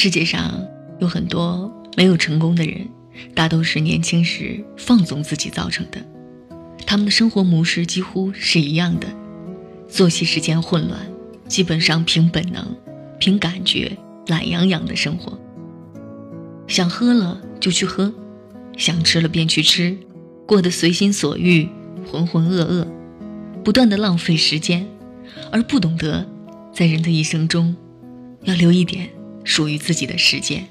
世界上有很多没有成功的人，大都是年轻时放纵自己造成的。他们的生活模式几乎是一样的，作息时间混乱，基本上凭本能、凭感觉，懒洋洋的生活。想喝了就去喝，想吃了便去吃，过得随心所欲，浑浑噩噩，不断的浪费时间，而不懂得在人的一生中，要留一点。属于自己的时间，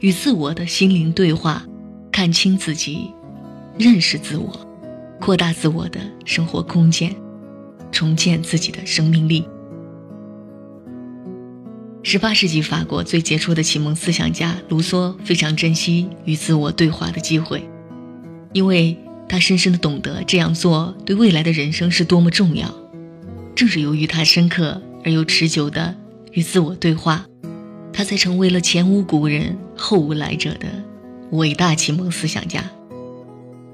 与自我的心灵对话，看清自己，认识自我，扩大自我的生活空间，重建自己的生命力。十八世纪法国最杰出的启蒙思想家卢梭非常珍惜与自我对话的机会，因为他深深的懂得这样做对未来的人生是多么重要。正是由于他深刻而又持久的与自我对话。他才成为了前无古人后无来者的伟大启蒙思想家。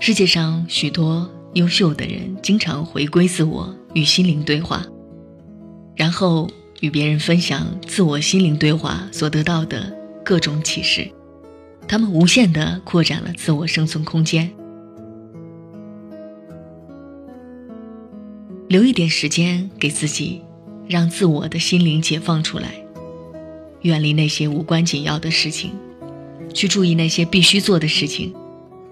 世界上许多优秀的人经常回归自我，与心灵对话，然后与别人分享自我心灵对话所得到的各种启示。他们无限地扩展了自我生存空间。留一点时间给自己，让自我的心灵解放出来。远离那些无关紧要的事情，去注意那些必须做的事情，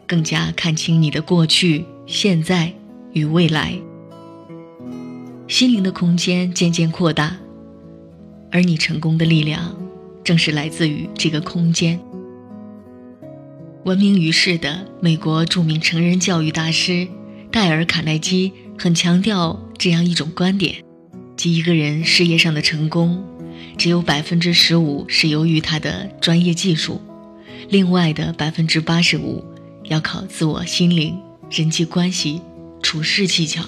更加看清你的过去、现在与未来。心灵的空间渐渐扩大，而你成功的力量，正是来自于这个空间。闻名于世的美国著名成人教育大师戴尔·卡耐基很强调这样一种观点，即一个人事业上的成功。只有百分之十五是由于他的专业技术，另外的百分之八十五要靠自我心灵、人际关系、处事技巧。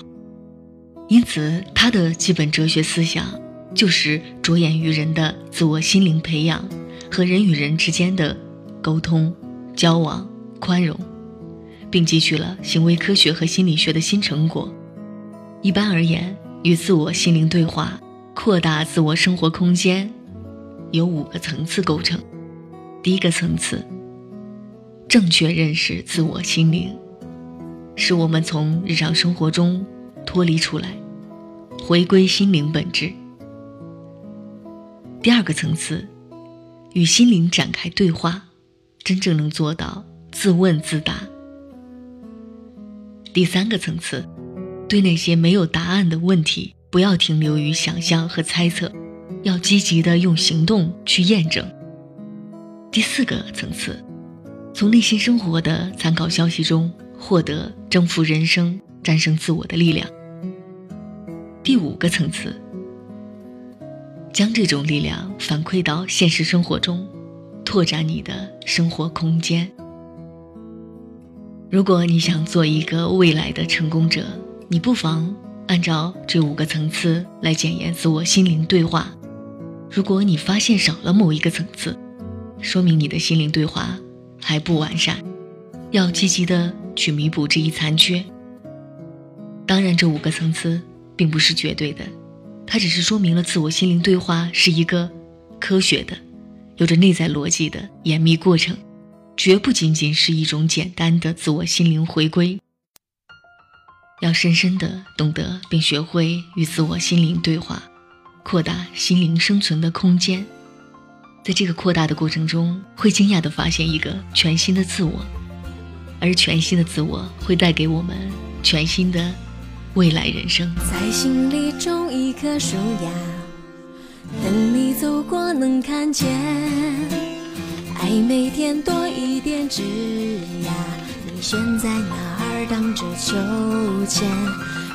因此，他的基本哲学思想就是着眼于人的自我心灵培养和人与人之间的沟通、交往、宽容，并汲取了行为科学和心理学的新成果。一般而言，与自我心灵对话。扩大自我生活空间，由五个层次构成。第一个层次，正确认识自我心灵，使我们从日常生活中脱离出来，回归心灵本质。第二个层次，与心灵展开对话，真正能做到自问自答。第三个层次，对那些没有答案的问题。不要停留于想象和猜测，要积极的用行动去验证。第四个层次，从内心生活的参考消息中获得征服人生、战胜自我的力量。第五个层次，将这种力量反馈到现实生活中，拓展你的生活空间。如果你想做一个未来的成功者，你不妨。按照这五个层次来检验自我心灵对话。如果你发现少了某一个层次，说明你的心灵对话还不完善，要积极的去弥补这一残缺。当然，这五个层次并不是绝对的，它只是说明了自我心灵对话是一个科学的、有着内在逻辑的严密过程，绝不仅仅是一种简单的自我心灵回归。要深深的懂得并学会与自我心灵对话，扩大心灵生存的空间。在这个扩大的过程中，会惊讶的发现一个全新的自我，而全新的自我会带给我们全新的未来人生。在心里种一棵树呀，等你走过能看见。爱每天多一点枝芽，你选在哪？荡着秋千，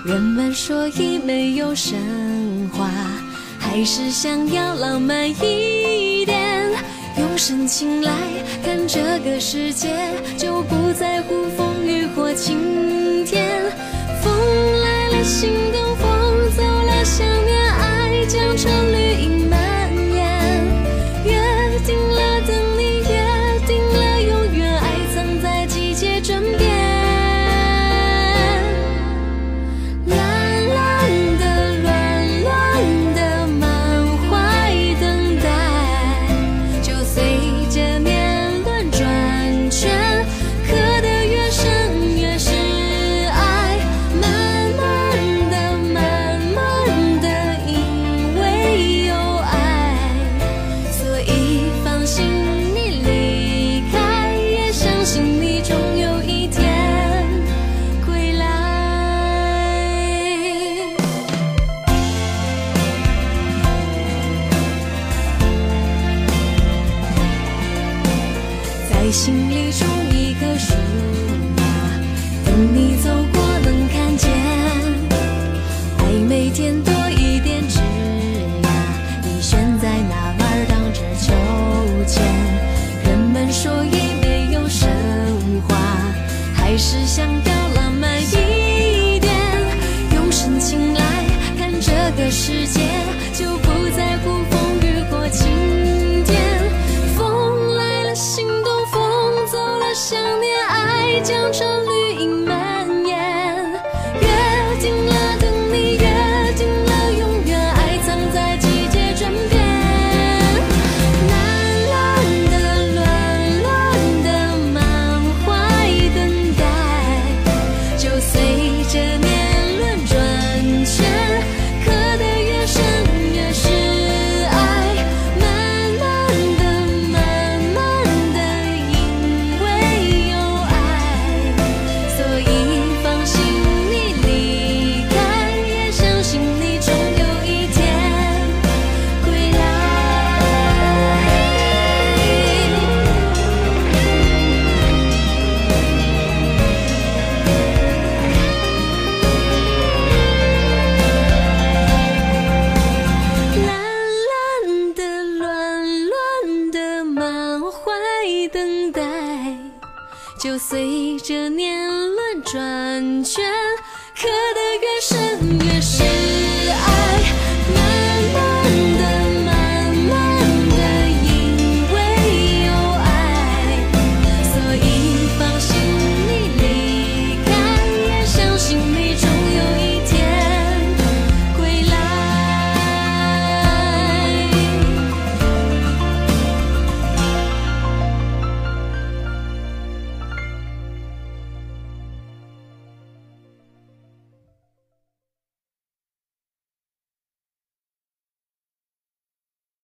人们说已没有神话，还是想要浪漫一点。用深情来看这个世界，就不在乎风雨或晴天。风来了，心动；风走了，想念。爱将成心里种一棵树，等你走过，能看见。爱每天都。就随着年轮转圈刻的